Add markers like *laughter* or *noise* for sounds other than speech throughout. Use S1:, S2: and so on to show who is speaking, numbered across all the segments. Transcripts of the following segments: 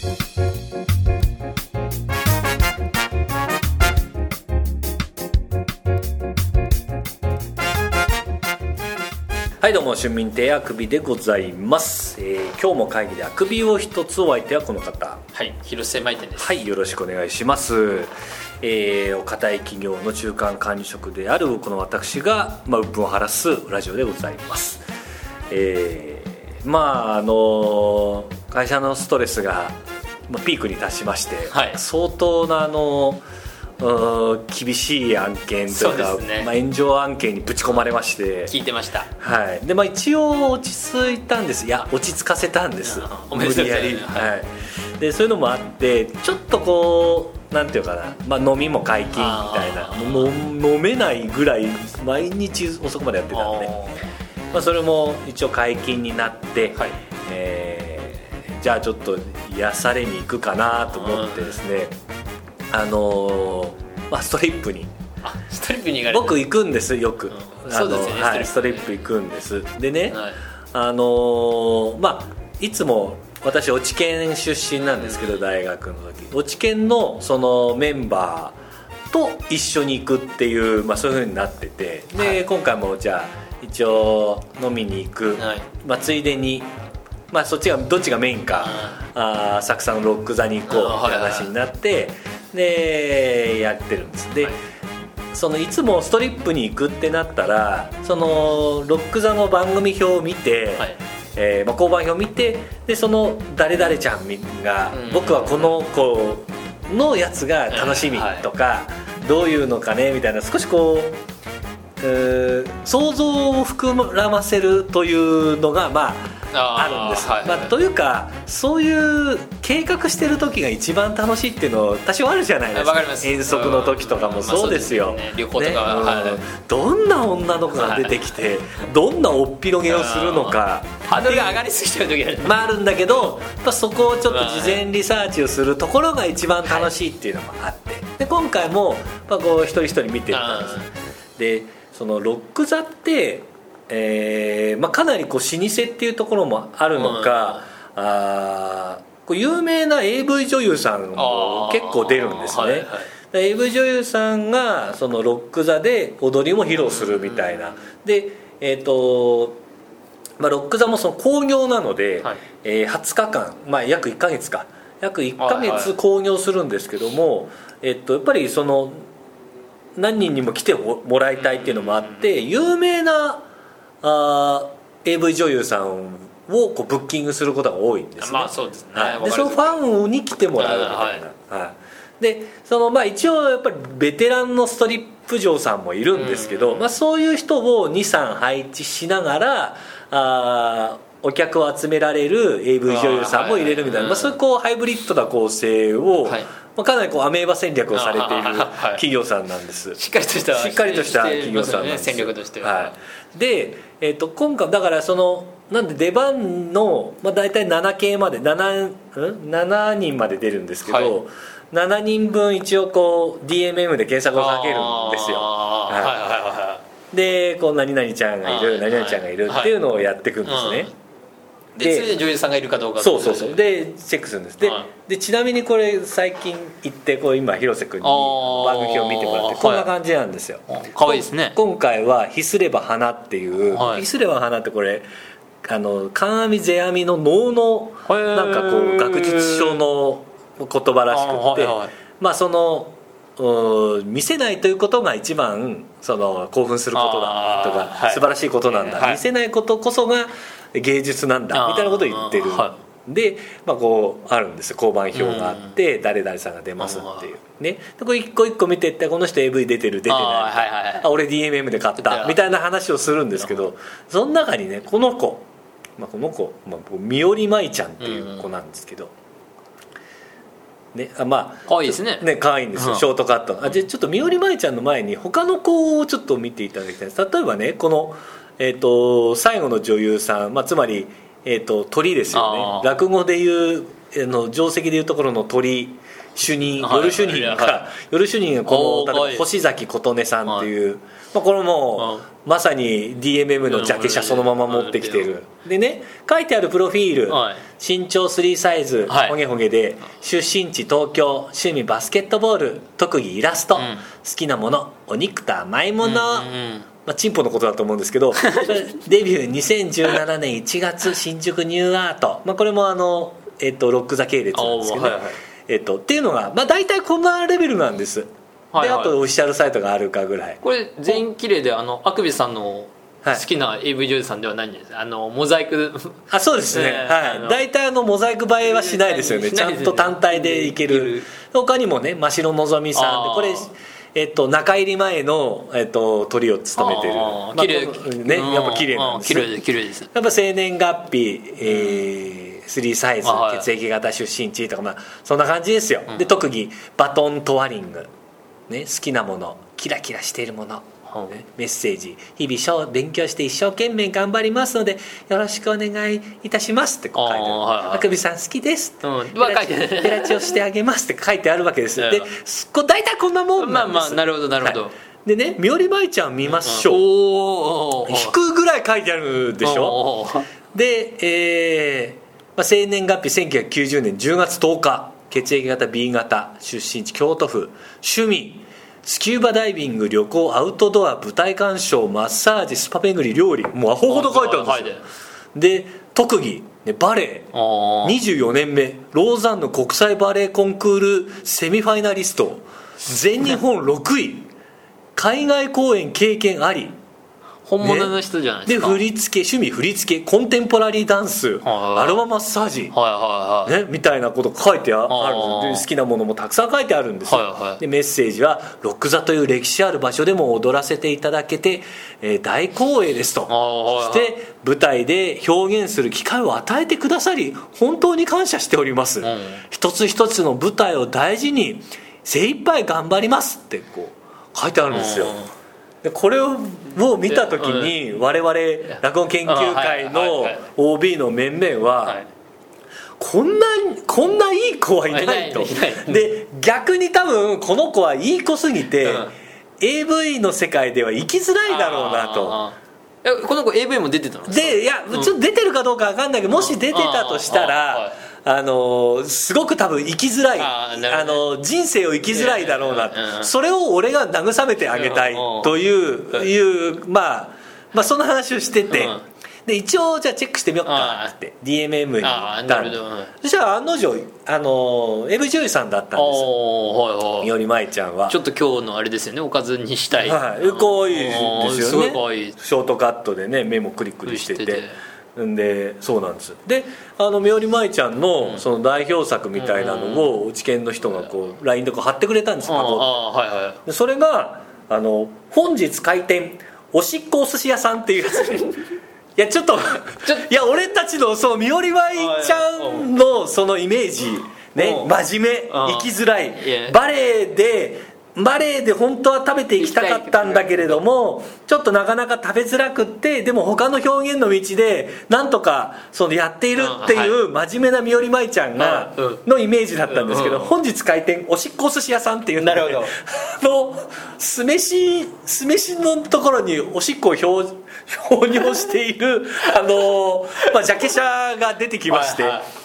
S1: はいどうも春民亭あくびでございます、えー今日も会議であくびを一つお相手はこの方。
S2: はい広瀬舞店です。
S1: はいよろしくお願いします。えーお堅い企業の中間管理職であるこの私が、まあ、鬱憤を晴らすラジオでございます。えーまああの会社のストレスが、まあ、ピークに達しまして、
S2: はい。
S1: 相当なあの厳しい案件というか
S2: ね。
S1: まあ、炎上案件にぶち込まれまして。
S2: 聞いてました。
S1: はい。でまあ、一応落ち着いたんです。いや落ち着かせたんです。
S2: あおめでとうございます。
S1: 無理やり、はい、でそういうのもあってちょっとこうなんていうかな、まあ、飲みも解禁みたいな。
S2: あー。
S1: の飲めないぐらい毎日遅くまでやってたんで、まあ、それも一応解禁になって、
S2: はい。
S1: えーじゃあちょっと癒されに行くかなと思ってですね、あのーまあ、ストリップに。
S2: あストリップに行かれた
S1: 僕行くんですよく、
S2: そうですよね
S1: はい、ス
S2: ストリ
S1: ップ行くんです。でね、
S2: はい。
S1: あのーまあいつも私落研出身なんですけど、大学の時。落研のそのメンバーと一緒に行くっていう、まあ、そういうふうになってて。で、
S2: はい。
S1: 今回もじゃあ一応飲みに行く、
S2: はい。
S1: まあ、ついでに、まあ、そっちがどっちがメインか、あー浅草のロック座に行こうって話になって、でやってるんです。で、
S2: はい。
S1: そのいつもストリップに行くってなったらそのロック座の番組表を見て、
S2: はい。
S1: えーまあ、交番表を見てでその誰々ちゃんが、
S2: うん。
S1: 僕はこの子のやつが楽しみとか、どういうのかねみたいな少しこうえー想像を膨らませるというのがまああるんです、
S2: はい。
S1: まあ、というかそういう計画してる時が一番楽しいっていうの多少あるじゃないですか。
S2: わかります。
S1: 遠足の時とかもそうですよ、
S2: まあすね旅行とかは
S1: ね。
S2: はい。
S1: うん。どんな女の子が出てきて、どんなおっぴろげをするのか。
S2: ハードルが上がりすぎちゃう時ある。
S1: まああるんだけどやっぱそこをちょっと事前リサーチをするところが一番楽しいっていうのもあって。で今回もまあこう一人一人見てったんですでそのロック座って、えーまあ、かなりこう老舗っていうところもあるのか、あーこう有名な AV 女優さんも結構出るんですね、
S2: はいはい
S1: で AV 女優さんがそのロック座で踊りも披露するみたいな、でえっ、とまあ、ロック座もその興行なので、
S2: はい。
S1: えー20日間、まあ、約1か月か。約1か月
S2: はいはい。
S1: 興行するんですけども、えっと、やっぱりその何人にも来てもらいたいっていうのもあって有名なあー AV 女優さんをこうブッキングすることが多いんですね、
S2: まあそうですね。
S1: はい、でそのファンに来てもらうみたい。な、はい。でそのまあ一応やっぱりベテランのストリップ嬢さんもいるんですけど、まあ、そういう人を23配置しながらあーお客を集められる AV 女優さんも入れるみたいな、まあ、そういうこうハイブリッドな構成を、
S2: はい
S1: まあ、かなりこうアメーバ戦略をされている企業さんなんです。
S2: しっかりとした
S1: しっかりとした企業さんなんです。
S2: 戦略としては、
S1: はい、で、えー、と今回だからそのなんで出番の、まあ、大体7系まで 7, ん？7人まで出るんですけど、
S2: はい。
S1: 7人分一応こう DMM で検索をかけるんですよ。はい。
S2: はいはいは
S1: でこう何々ちゃんがいる
S2: はい。
S1: 何々ちゃんがいるっていうのをやっていくんですね、
S2: い。はいでそれで女優さんがいるかどうか
S1: そうそうそう。でチェックするんです。で,、
S2: はい。
S1: でちなみにこれ最近行ってこう今広瀬君に番組を見てもらってこんな感じなんですよ、
S2: かわいいですね。
S1: 今回は「ひすれば花」っていう「
S2: はい。
S1: ひすれば花」ってこれあの観阿弥世阿弥の能のなんかこう学術書の言葉らしくって、
S2: はいはい。
S1: まあそのう見せないということが一番その興奮することだとか、素晴らしいことなんだ、
S2: はい。
S1: 見せないことこそが芸術なんだみたいなことを言ってる、
S2: は
S1: で、まあ、こうあるんです交番表があって、誰々さんが出ますっていう。ね。でこれ一個一個見ていってこの人 AV 出てる出てない。
S2: あーはいはいは
S1: 俺 DMM で買ったみたいな話をするんですけどその中にねこの子、まあ、この子、まあ、三織舞ちゃんっていう子なんですけど、ねあまあ
S2: かわいいですね。
S1: ね可愛いんですよ、
S2: うん。
S1: ショートカット。あじゃあちょっと三織舞ちゃんの前に他の子をちょっと見ていただきたいです。例えばねこの、えー、と最後の女優さん、まあ、つまり、えー、と鳥ですよね。落語でいうあの定石でいうところの鳥主任
S2: はい。
S1: 夜主任が、
S2: は
S1: 夜主任がこの星崎琴音さんっていう、まあ、これもまさに DMM のジャケ写そのまま持ってきてる。でね書いてあるプロフィール、
S2: はい。
S1: 身長3サイズ
S2: はい。
S1: ほげほげで出身地東京趣味バスケットボール特技イラスト、
S2: ん。
S1: 好きなものお肉と甘いもの、
S2: うんうん
S1: まあ、チンポのことだと思うんですけど *laughs* デビュー2017年1月新宿ニューアート、まあ、これもあの、えっとロック・ザ系列なんですけど、
S2: はいはい。
S1: えっと、っていうのが、まあ、大体こんなレベルなんです、
S2: はいはい。
S1: であとオフィシャルサイトがあるかぐらい。
S2: これ全員綺麗であのアクビさんの
S1: はい。
S2: 好きな AV 女優さんではないんです。あのモザイク。
S1: あそうですね、はい。大体あのモザイク映えはしないですよね。
S2: ね。
S1: ちゃんと単体でいける。
S2: る
S1: 他にもね真城のぞみさんこれえっと、中入り前の、えっと、鳥を務めてる。まあ
S2: 綺麗。
S1: ねやっぱ綺麗なんです
S2: 綺麗で綺麗です。
S1: やっぱ生年月日、えー、3サイズ血液型出身地とか、まあ、そんな感じですよ、で特技バトントワリング、ね、好きなものキラキラしているもの、
S2: はい
S1: ねメッセージ。日々勉強して一生懸命頑張りますのでよろしくお願いいたしますって書いてある。
S2: はいはい。
S1: あくびさん好きです」
S2: うん。
S1: ペラチをしてあげます」って書いてあるわけです
S2: うん *laughs*
S1: でこ大体こんなもん
S2: ま
S1: なんです。
S2: あまあなるほどなるほど、
S1: はい。でね「みおりまいちゃん見ましょう」
S2: おー。
S1: 引くぐらい書いてあるでしょ？で、えーまあ、生年月日1990年10月10日。血液型 B 型出身地京都府。趣味スキューバダイビング旅行アウトドア舞台鑑賞マッサージスパ巡り料理。もうアホほど書いてあるんですよ。で特技、ね、バレエ
S2: あー。
S1: 24年目。ローザンヌ国際バレエコンクールセミファイナリスト。全日本6位。海外公演経験あり
S2: 本物の人じゃないで
S1: です
S2: か。
S1: 振り付け趣味振り付けコンテンポラリーダンス
S2: はい
S1: アロママッサージ、
S2: はいはいはい、
S1: ね、みたいなこと書いてああるで好きなものもたくさん書いてあるんですよ、
S2: はいはい。
S1: でメッセージは「ロック座という歴史ある場所でも踊らせていただけて、えー大光栄です」と。
S2: あーはいはい。
S1: そして舞台で表現する機会を与えてくださり本当に感謝しております、
S2: ん。
S1: 一つ一つの舞台を大事に精一杯頑張りますってこう書いてあるんですよ、
S2: うん
S1: でこれをもう見た時に我々落語研究会の
S2: はい
S1: OB の面々
S2: は
S1: はい。こんなこんないい子はいないと。で逆に多分この子はいい子すぎて
S2: うん。
S1: AV の世界では生きづらいだろうなと。
S2: この子 AV も出てたの？
S1: でいやちょっと出てるかどうかわかんないけどもし出てたとしたら
S2: い
S1: あのすごく多分生きづらい。
S2: あ
S1: あの人生を生きづらいだろうな。それを俺が慰めてあげたいというまあまあその話をしてて。
S2: うん。
S1: で一応じゃあチェックしてみようかって DMM に行ったそしたら案の定あの AV 女優さんだったんですよ。
S2: おーはいはい。
S1: みおりまいちゃんは。
S2: ちょっと今日のあれですよねおかずにしたい。
S1: はい、可愛いです
S2: す
S1: よねショートカットでね目もクリクリしてて。
S2: してて
S1: んでそうなんです。であのみおりまいちゃんのその代表作みたいなのをうち研の人がこう LINE とか貼ってくれたんですよ
S2: はいはい。
S1: でそれがあの「本日開店おしっこお寿司屋さん」っていうやつで。*laughs* いやちょっといや俺たちのそうみおりまいちゃんのそのイメージね
S2: うん。
S1: 真面目
S2: うん。
S1: 生きづらいバレエでバレエで本当は食べていきたかったんだけれどもちょっとなかなか食べづらくってでも他の表現の道でなんとかそのやっているっていう真面目なみおりまいちゃんがのイメージだったんですけど
S2: うん
S1: 本日開店おしっこお寿司屋さんっていう。
S2: なるほど。
S1: あ *laughs* の酢飯酢飯のところにおしっこを表表尿しているあの、まあ、ジャケ写が出てきまして、
S2: はいはい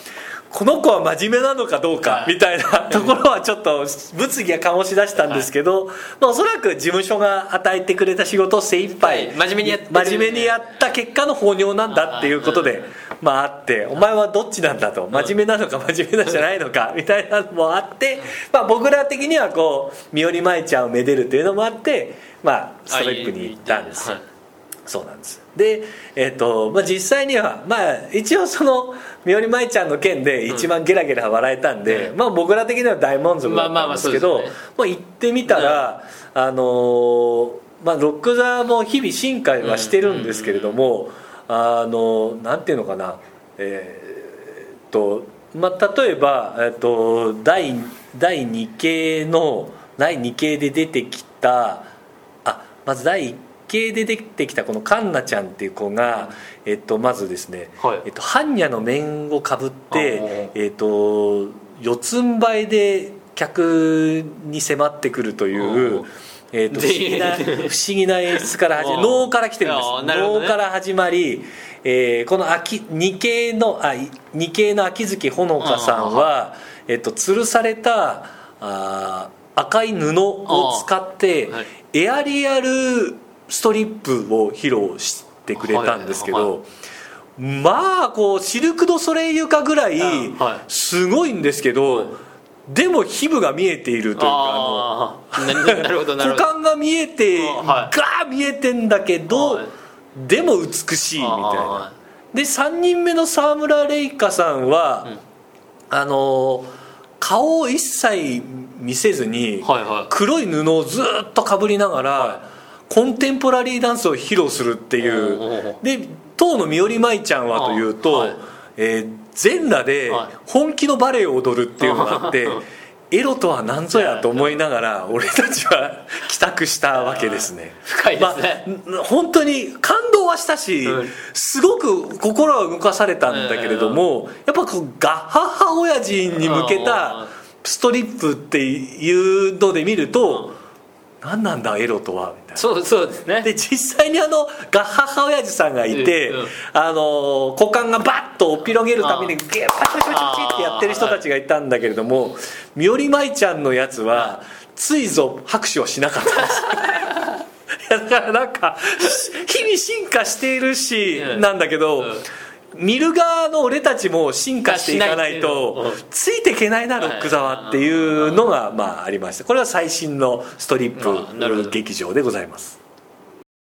S1: この子は真面目なのかどうか
S2: はい。
S1: みたいな *laughs* ところはちょっと物議が醸し出したんですけど、まあ、おそらく事務所が与えてくれた仕事を精一杯
S2: はい。真面目にやっ
S1: 真面目にやった結果の放尿なんだっていうことで、まああってお前はどっちなんだと？真面目なのか真面目なんじゃないのかみたいなのもあって、まあ、僕ら的にはこう三織舞ちゃんをめでるというのもあって、まあ、ストリップに行ったんですよ。
S2: はい
S1: そうなんです。で、えっとまあ、実際には、まあ、一応そのみおりまいちゃんの件で一番ゲラゲラ笑えたんで、
S2: うん。
S1: まあ、僕ら的には大満足だったんですけど、
S2: まあ
S1: 行ってみたら、あのーまあ、ロック座も日々進化はしてるんですけれども、あのなんていうのかなえーっと、まあ、例えば、えっと、第第2系の第2系で出てきたあまず第1系で出てきたこのカンナちゃんっていう子が、えっと、まずですね、
S2: はい。
S1: えっと、般若の面をかぶって
S2: あ、
S1: えっと、四つん這いで客に迫ってくるという、えっと不思議な *laughs* 不思議な演出から始ま
S2: あ
S1: り能から来てるんです。
S2: ね。
S1: 能から始まり、えーこの秋二系のあい二系の秋月ほのかさんは、えっと、吊るされたあー赤い布を使って、
S2: はい。
S1: エアリアルストリップを披露してくれたんですけど、まあこうシルク・ド・ソレイユかぐらいすごいんですけど、でも皮膚が見えているというか *laughs* 股間が見えて、
S2: あはい。
S1: ガー見えてんだけど、
S2: はい。
S1: でも美しいみたいな。
S2: あ
S1: で3人目の沢村玲香さんは、
S2: うん。
S1: あの顔を一切見せずに、黒い布をずっとかぶりながら、
S2: は
S1: コンテンポラリーダンスを披露するっていう。で当の三織舞ちゃんはというと、
S2: あはい。
S1: えー全裸で
S2: はい。
S1: 本気のバレエを踊るっていうのがあって、
S2: う *laughs* ん
S1: エロとは何ぞやと思いながら俺たちは *laughs* 帰宅したわけですね。
S2: 深いですね。
S1: まあ、本当に感動はしたし、
S2: うん。
S1: すごく心は動かされたんだけれども、やっぱこうガッハッハ親父に向け
S2: うん。
S1: たストリップっていうので見ると、何なんだエロとはみたいな。
S2: そうそうですね。
S1: で実際にあのガッハッハ親父さんがいて、
S2: うんうん。
S1: あの股間がバッとおっぴろげるためにギュッパチパチパチってやってる人たちがいたんだけれども三織舞ちゃんのやつはついぞ拍手をしなかったんです。*laughs* いやだからなんか日々進化しているし、
S2: うん。
S1: なんだけど、
S2: うん
S1: 見る側の俺たちも進化していかないと
S2: うん。
S1: ついていけないなロック座はっていうのがまあありましたこれは最新のストリップ劇場でございます